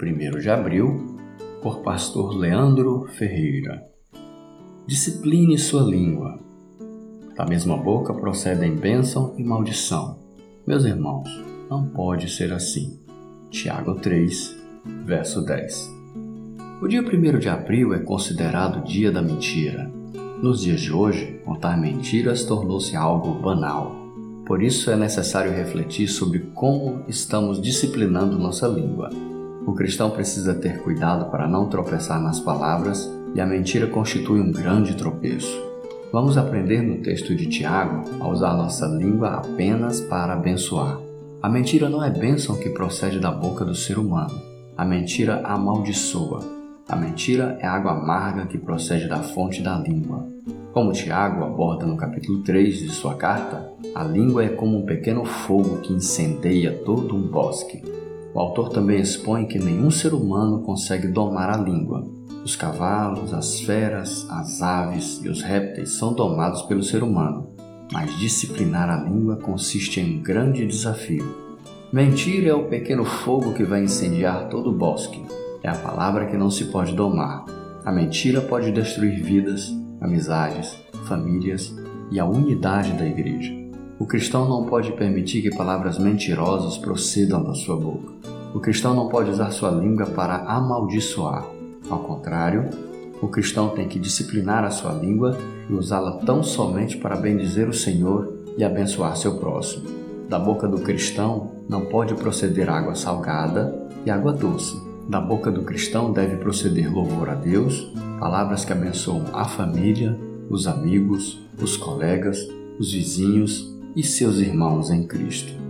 1 de abril, por pastor Leandro Ferreira. Discipline sua língua. Da mesma boca procedem bênção e maldição. Meus irmãos, não pode ser assim. Tiago 3, verso 10. O dia 1 de abril é considerado o dia da mentira. Nos dias de hoje, contar mentiras tornou-se algo banal. Por isso é necessário refletir sobre como estamos disciplinando nossa língua. O cristão precisa ter cuidado para não tropeçar nas palavras e a mentira constitui um grande tropeço. Vamos aprender no texto de Tiago a usar nossa língua apenas para abençoar. A mentira não é bênção que procede da boca do ser humano. A mentira amaldiçoa. A mentira é água amarga que procede da fonte da língua. Como Tiago aborda no capítulo 3 de sua carta, a língua é como um pequeno fogo que incendeia todo um bosque. O autor também expõe que nenhum ser humano consegue domar a língua. Os cavalos, as feras, as aves e os répteis são domados pelo ser humano, mas disciplinar a língua consiste em um grande desafio. Mentira é o pequeno fogo que vai incendiar todo o bosque. É a palavra que não se pode domar. A mentira pode destruir vidas, amizades, famílias e a unidade da igreja. O cristão não pode permitir que palavras mentirosas procedam da sua boca. O cristão não pode usar sua língua para amaldiçoar. Ao contrário, o cristão tem que disciplinar a sua língua e usá-la tão somente para bendizer o Senhor e abençoar seu próximo. Da boca do cristão não pode proceder água salgada e água doce. Da boca do cristão deve proceder louvor a Deus, palavras que abençoam a família, os amigos, os colegas, os vizinhos e seus irmãos em Cristo.